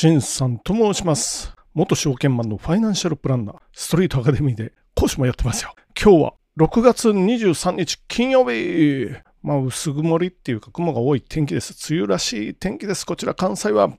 しんさんと申します。元証券マンのファイナンシャルプランナー、ストリートアカデミーで講師もやってますよ。今日は6月23日金曜日。まあ、薄曇りっていうか雲が多い天気です。梅雨らしい天気です。こちら関西は。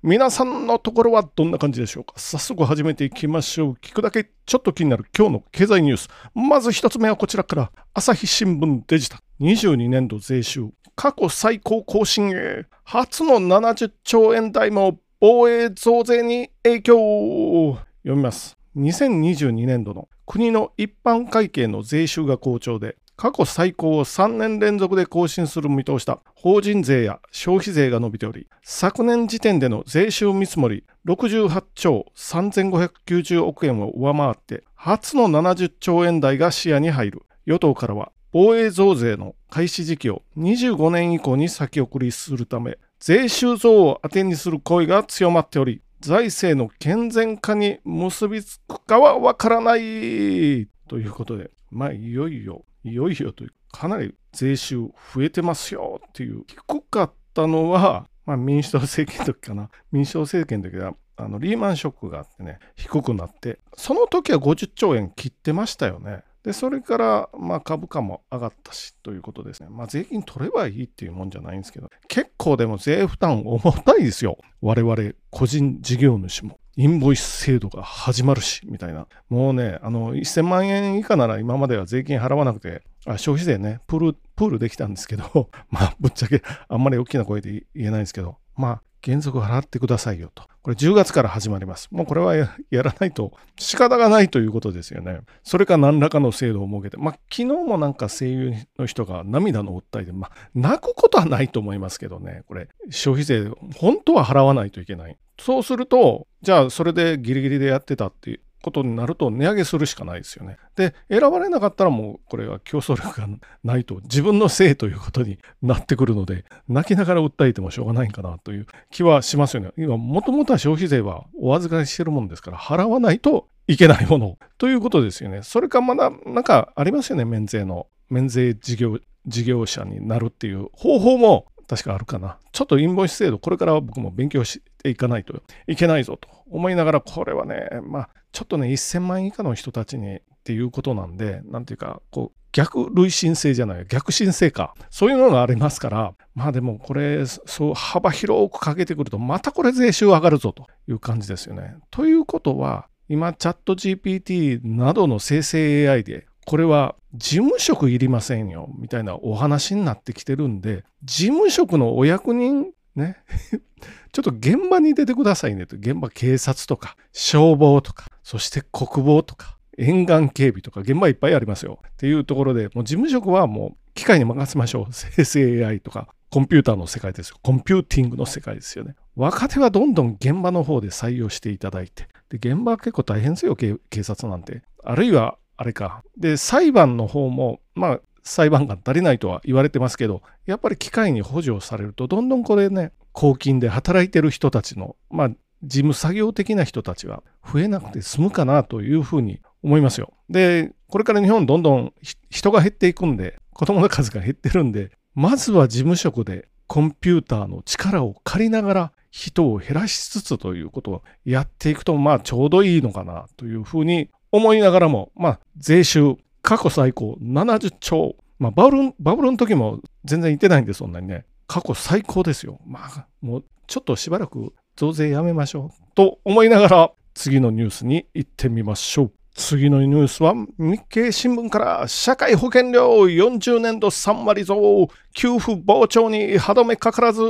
皆さんのところはどんな感じでしょうか？早速始めていきましょう。聞くだけちょっと気になる今日の経済ニュース。まず一つ目はこちらから。朝日新聞デジタル。22年度税収。過去最高更新へ。初の70兆円台も防衛増税に影響。読みます。2022年度の国の一般会計の税収が好調で、過去最高を3年連続で更新する見通しだ。法人税や消費税が伸びており、昨年時点での税収見積もり68兆3590億円を上回って、初の70兆円台が視野に入る。与党からは、防衛増税の開始時期を25年以降に先送りするため、税収増を当てにする声が強まっており、財政の健全化に結びつくかはわからないということで、まあ、いよいよ、いよいよという、かなり税収増えてますよっていう、低かったのは、まあ、民主党政権の時かな。民主党政権の時は、あのリーマンショックがあってね、低くなって、その時は50兆円切ってましたよね。で、それから、まあ、株価も上がったし、ということですね。まあ、税金取ればいいっていうもんじゃないんですけど、結構でも税負担重たいですよ。我々、個人事業主も。インボイス制度が始まるし、みたいな。もうね、あの、1000万円以下なら今までは税金払わなくて、あ消費税ね、プール、プールできたんですけど、まあ、ぶっちゃけ、あんまり大きな声で言えないんですけど、まあ、原則払ってくださいよと。これ10月から始まります。もうこれはやらないと仕方がないということですよね。それか何らかの制度を設けて、まあ昨日もなんか声優の人が涙の訴えで、まあ泣くことはないと思いますけどね、これ消費税本当は払わないといけない。そうすると、じゃあそれでギリギリでやってたっていうことになると値上げするしかないですよね。で、選ばれなかったらもうこれは競争力がないと自分のせいということになってくるので、泣きながら訴えてもしょうがないんかなという気はしますよね。今、もともとは消費税はお預かりしてるものですから、払わないといけないものということですよね。それかまだなんかありますよね、免税の。免税事業事業者になるっていう方法も確かあるかな。ちょっとインボイス制度、これから僕も勉強していかないといけないぞと思いながら、これはね、まあ、ちょっとね、1000万円以下の人たちにっていうことなんで、なんていうか、こう、逆累進性じゃない、逆進性か。そういうのがありますから、まあでもこれ、そう幅広くかけてくると、またこれ税収上がるぞという感じですよね。ということは、今、チャット GPT などの生成 AI で、これは事務職いりませんよ、みたいなお話になってきてるんで、事務職のお役人、ね、ちょっと現場に出てくださいねと、現場警察とか、消防とか、そして国防とか、沿岸警備とか、現場いっぱいありますよ。っていうところで、もう事務職はもう機械に任せましょう。生成 AI とか、コンピューターの世界ですよ。コンピューティングの世界ですよね。若手はどんどん現場の方で採用していただいて、で現場は結構大変ですよ、警察なんて。あるいは、あれか。で、裁判の方も、まあ、裁判官足りないとは言われてますけど、やっぱり機械に補助されると、どんどんこれね、公金で働いてる人たちの、まあ、事務作業的な人たちは増えなくて済むかなというふうに思いますよ。で、これから日本どんどん人が減っていくんで、子供の数が減ってるんで、まずは事務職でコンピューターの力を借りながら人を減らしつつということをやっていくと、まあちょうどいいのかなというふうに思いながらも、まあ税収過去最高70兆。まあバブル、バブルの時も全然行ってないんで、そんなにね。過去最高ですよ。まあもうちょっとしばらく増税やめましょう。と思いながら次のニュースに行ってみましょう。次のニュースは日経新聞から社会保険料40年度3割増給付膨張に歯止めかからず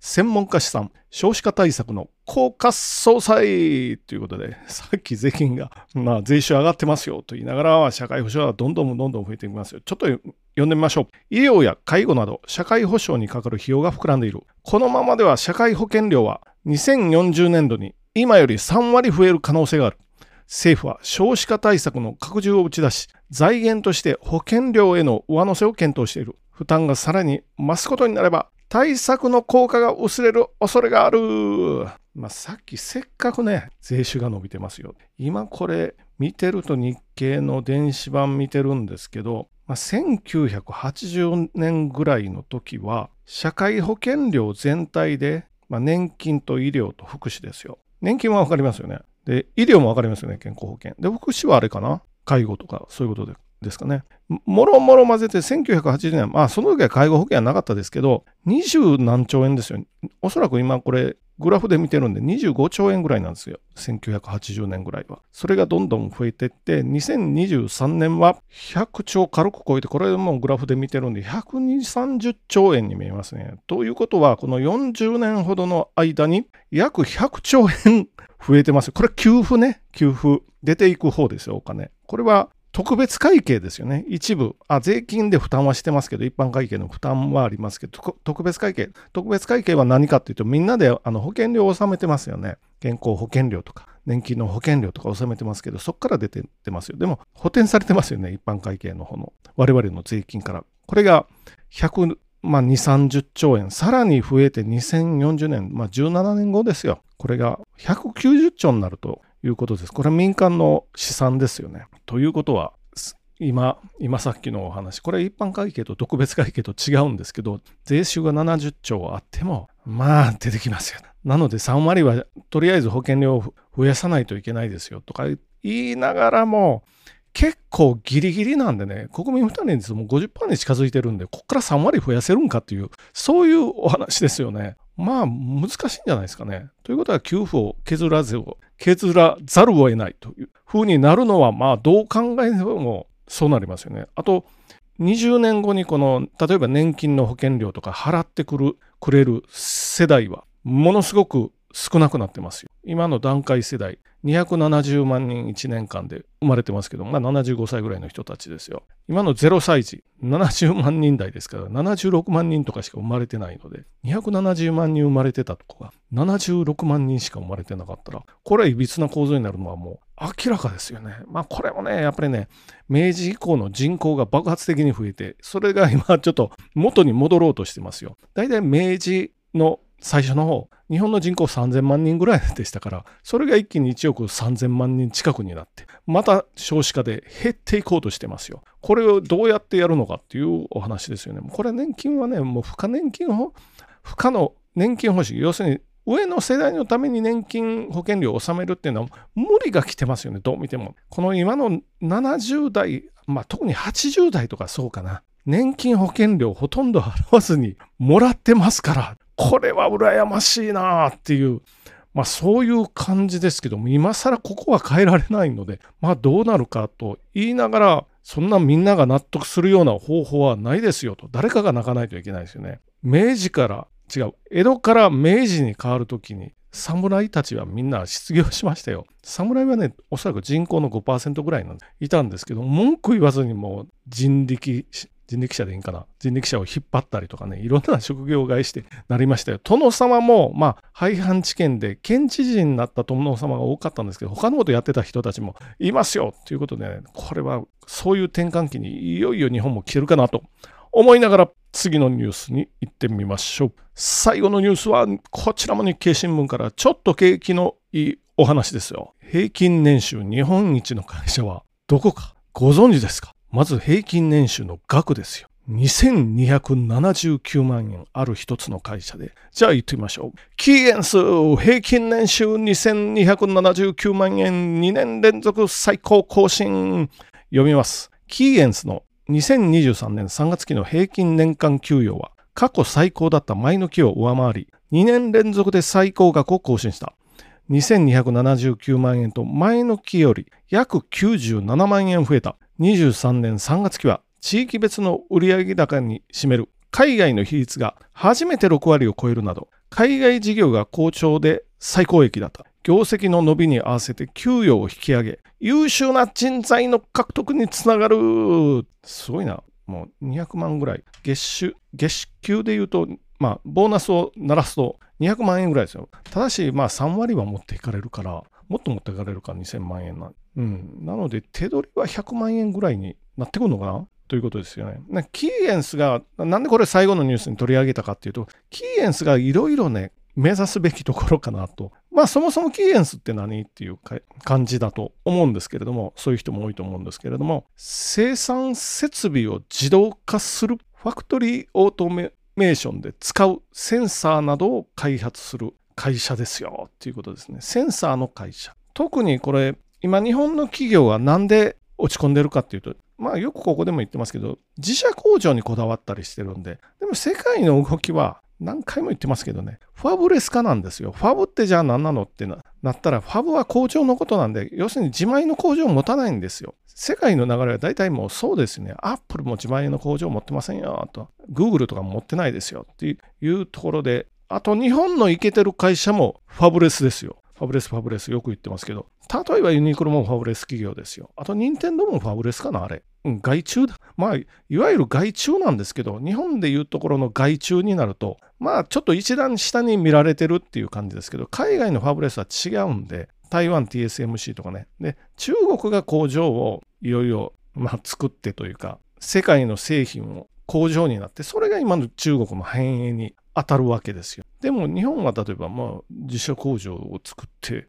専門家試算少子化対策の効果総裁ということでさっき税金が、まあ、税収上がってますよと言いながら社会保障はどんどんどんどん増えていきますよ。ちょっと読んでみましょう。医療や介護など社会保障にかかる費用が膨らんでいる。このままでは社会保険料は2040年度に今より3割増える可能性がある。政府は少子化対策の拡充を打ち出し、財源として保険料への上乗せを検討している。負担がさらに増すことになれば、対策の効果が薄れる恐れがある。まあ、さっきせっかくね、税収が伸びてますよ。今これ見てると日経の電子版見てるんですけど、まあ、1980年ぐらいの時は、社会保険料全体でまあ、年金と医療と福祉ですよ。年金はわかりますよね。で、医療もわかりますよね、健康保険。で、福祉はあれかな？介護とか、そういうことでですかね。もろもろ混ぜて1980年、まあその時は介護保険はなかったですけど、20何兆円ですよ。おそらく今これグラフで見てるんで25兆円ぐらいなんですよ。1980年ぐらいは。それがどんどん増えてって、2023年は100兆軽く超えて、これもグラフで見てるんで、120、30兆円に見えますね。ということは、この40年ほどの間に約100兆円増えてます。これ給付ね。給付。出ていく方ですよ、お金。これは特別会計ですよね。一部。あ、税金で負担はしてますけど、一般会計の負担はありますけど、特別会計。特別会計は何かっていうと、みんなであの保険料を納めてますよね。健康保険料とか、年金の保険料とか納めてますけど、そこから出ててますよ。でも、補填されてますよね。一般会計の方の。我々の税金から。これが100、まあ、2、30兆円。さらに増えて2040年、まあ、17年後ですよ。これが190兆になるということです。これは民間の試算ですよね。ということは、今、今さっきのお話、これ一般会計と特別会計と違うんですけど、税収が70兆あっても、まあ出てきますよ。なので3割はとりあえず保険料を増やさないといけないですよとか言いながらも、結構ギリギリなんでね、国民負担率も50%に近づいてるんで、ここから3割増やせるんかっていう、そういうお話ですよね。まあ難しいんじゃないですかね。ということは給付を削らずを削らざるを得ないというふうになるのはまあどう考えてもそうなりますよね。あと20年後にこの例えば年金の保険料とか払ってくるくれる世代はものすごく少なくなってますよ。今の段階世代270万人1年間で生まれてますけど、まあ、75歳ぐらいの人たちですよ。今の0歳児、70万人台ですから、76万人とかしか生まれてないので、270万人生まれてたとこが、76万人しか生まれてなかったら、これはいびつな構造になるのはもう明らかですよね。まあこれもね、やっぱりね、明治以降の人口が爆発的に増えて、それが今ちょっと元に戻ろうとしてますよ。大体明治の最初の方、日本の人口3000万人ぐらいでしたから、それが一気に1億3000万人近くになって、また少子化で減っていこうとしてますよ。これをどうやってやるのかっていうお話ですよね。これ年金はね、もう付加年金を、付加の年金方式、要するに上の世代のために年金保険料を納めるっていうのは無理が来てますよね、どう見ても。この今の70代、まあ特に80代とかそうかな。年金保険料ほとんど払わずにもらってますから、これは羨ましいなっていう、まあそういう感じですけども、今更ここは変えられないので、まあどうなるかと言いながら、そんなみんなが納得するような方法はないですよと、誰かが泣かないといけないですよね。明治から違う、江戸から明治に変わるときに、侍たちはみんな失業しましたよ。侍はね、おそらく人口の5%ぐらいなんいたんですけど、文句言わずにもう人力人力車でいいんかな？人力車を引っ張ったりとかね、いろんな職業外してなりましたよ。殿様も、まあ、廃藩置県で県知事になった殿様が多かったんですけど、他のことやってた人たちもいますよということで、ね、これはそういう転換期にいよいよ日本も来てるかなと思いながら次のニュースに行ってみましょう。最後のニュースはこちらも日経新聞からちょっと景気のいいお話ですよ。平均年収日本一の会社はどこかご存知ですか？まず平均年収の額ですよ。2279万円ある一つの会社で。じゃあ言ってみましょう。キーエンス平均年収2279万円2年連続最高更新。読みます。キーエンスの2023年3月期の平均年間給与は過去最高だった前の期を上回り2年連続で最高額を更新した。2279万円と前の期より約97万円増えた。23年3月期は地域別の売上高に占める海外の比率が初めて6割を超えるなど、海外事業が好調で最高益だった。業績の伸びに合わせて給与を引き上げ、優秀な人材の獲得につながる。すごいな。もう200万ぐらい。月収、月給で言うと、まあ、ボーナスを鳴らすと200万円ぐらいですよ。ただし、まあ、3割は持っていかれるから、もっと持っていかれるか2000万円な。うん。なので、手取りは100万円ぐらいになってくるのかな？ということですよね。キーエンスが、なんでこれ最後のニュースに取り上げたかっていうと、キーエンスがいろいろね、目指すべきところかなと。まあそもそもキーエンスって何？っていう感じだと思うんですけれども、そういう人も多いと思うんですけれども、生産設備を自動化するファクトリーオートメメーションで使うセンサーなどを開発する会社ですよっていうことですね。センサーの会社。特にこれ、今日本の企業はなんで落ち込んでるかっていうと、まあよくここでも言ってますけど、自社工場にこだわったりしてるんで、でも世界の動きは何回も言ってますけどね、ファブレス化なんですよ。ファブってじゃあ何なのってなったら、ファブは工場のことなんで、要するに自前の工場を持たないんですよ。世界の流れは大体もうそうですね。アップルも自前の工場を持ってませんよと。グーグルとかも持ってないですよっていうところで、あと日本のイケてる会社もファブレスですよ。ファブレス、ファブレス、よく言ってますけど、例えばユニクロもファブレス企業ですよ。あと、任天堂もファブレスかな、あれ。うん、外注だ。まあ、いわゆる外注なんですけど、日本でいうところの外注になると、まあ、ちょっと一段下に見られてるっていう感じですけど、海外のファブレスは違うんで、台湾 TSMC とかね。で、中国が工場をいよいよ、まあ、作ってというか、世界の製品を工場になって、それが今の中国の繁栄に当たるわけですよ。でも日本は例えばまあ自社工場を作って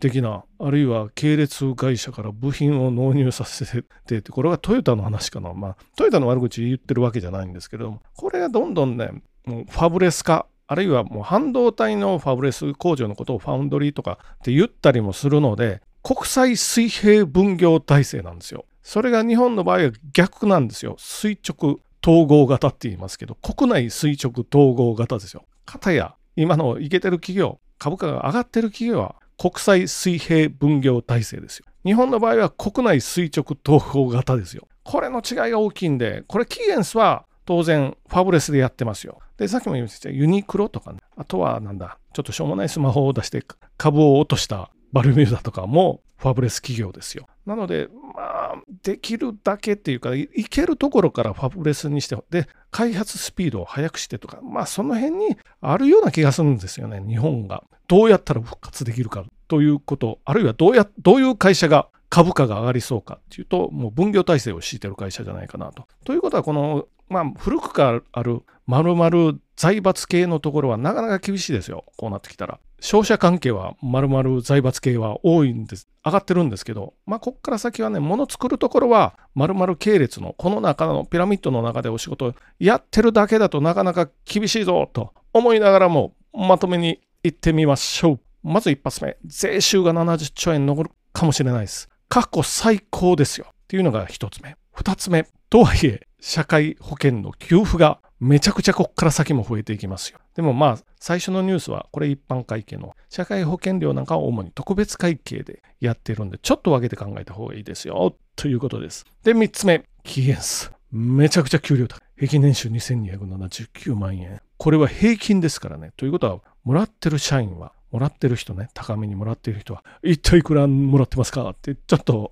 的なあるいは系列会社から部品を納入させてこれはトヨタの話かなまあトヨタの悪口言ってるわけじゃないんですけどもこれがどんどんねもうファブレス化あるいはもう半導体のファブレス工場のことをファウンドリーとかって言ったりもするので国際水平分業体制なんですよ。それが日本の場合は逆なんですよ。垂直統合型って言いますけど、国内垂直統合型ですよ。かたや、今のいけてる企業、株価が上がってる企業は国際水平分業体制ですよ。日本の場合は国内垂直統合型ですよ。これの違いが大きいんで、これキーエンスは当然ファブレスでやってますよ。で、さっきも言いましたユニクロとかね、あとはなんだ、ちょっとしょうもないスマホを出して株を落としたバルミューダとかもファブレス企業ですよ。なので、まあ、できるだけっていうか、いけるところからファブレスにして、で、開発スピードを速くしてとか、まあ、その辺にあるような気がするんですよね、日本が。どうやったら復活できるかということ、あるいはどうや、どういう会社が株価が上がりそうかっていうと、もう分業体制を敷いてる会社じゃないかなと。ということは、この、まあ、古くからある丸々財閥系のところはなかなか厳しいですよ。こうなってきたら。商社関係は丸々財閥系は多いんです。上がってるんですけど、まあ、こっから先はね、物作るところは丸々系列のこの中のピラミッドの中でお仕事をやってるだけだとなかなか厳しいぞと思いながらもまとめに行ってみましょう。まず一発目、税収が70兆円残るかもしれないです。過去最高ですよ。っていうのが一つ目。二つ目、とはいえ、社会保険の給付がめちゃくちゃこっから先も増えていきますよ。でもまあ、最初のニュースは、これ一般会計の社会保険料なんかを主に特別会計でやってるんで、ちょっと分けて考えた方がいいですよ。ということです。で、三つ目、期限数。めちゃくちゃ給料高い。平均年収2279万円。これは平均ですからね。ということは、もらってる社員は、もらってる人ね、高めにもらってる人は、一体いくらもらってますか？って、ちょっと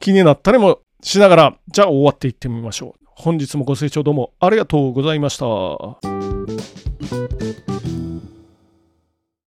気になったりもしながら、じゃあ終わっていってみましょう。本日もご清聴どうもありがとうございました。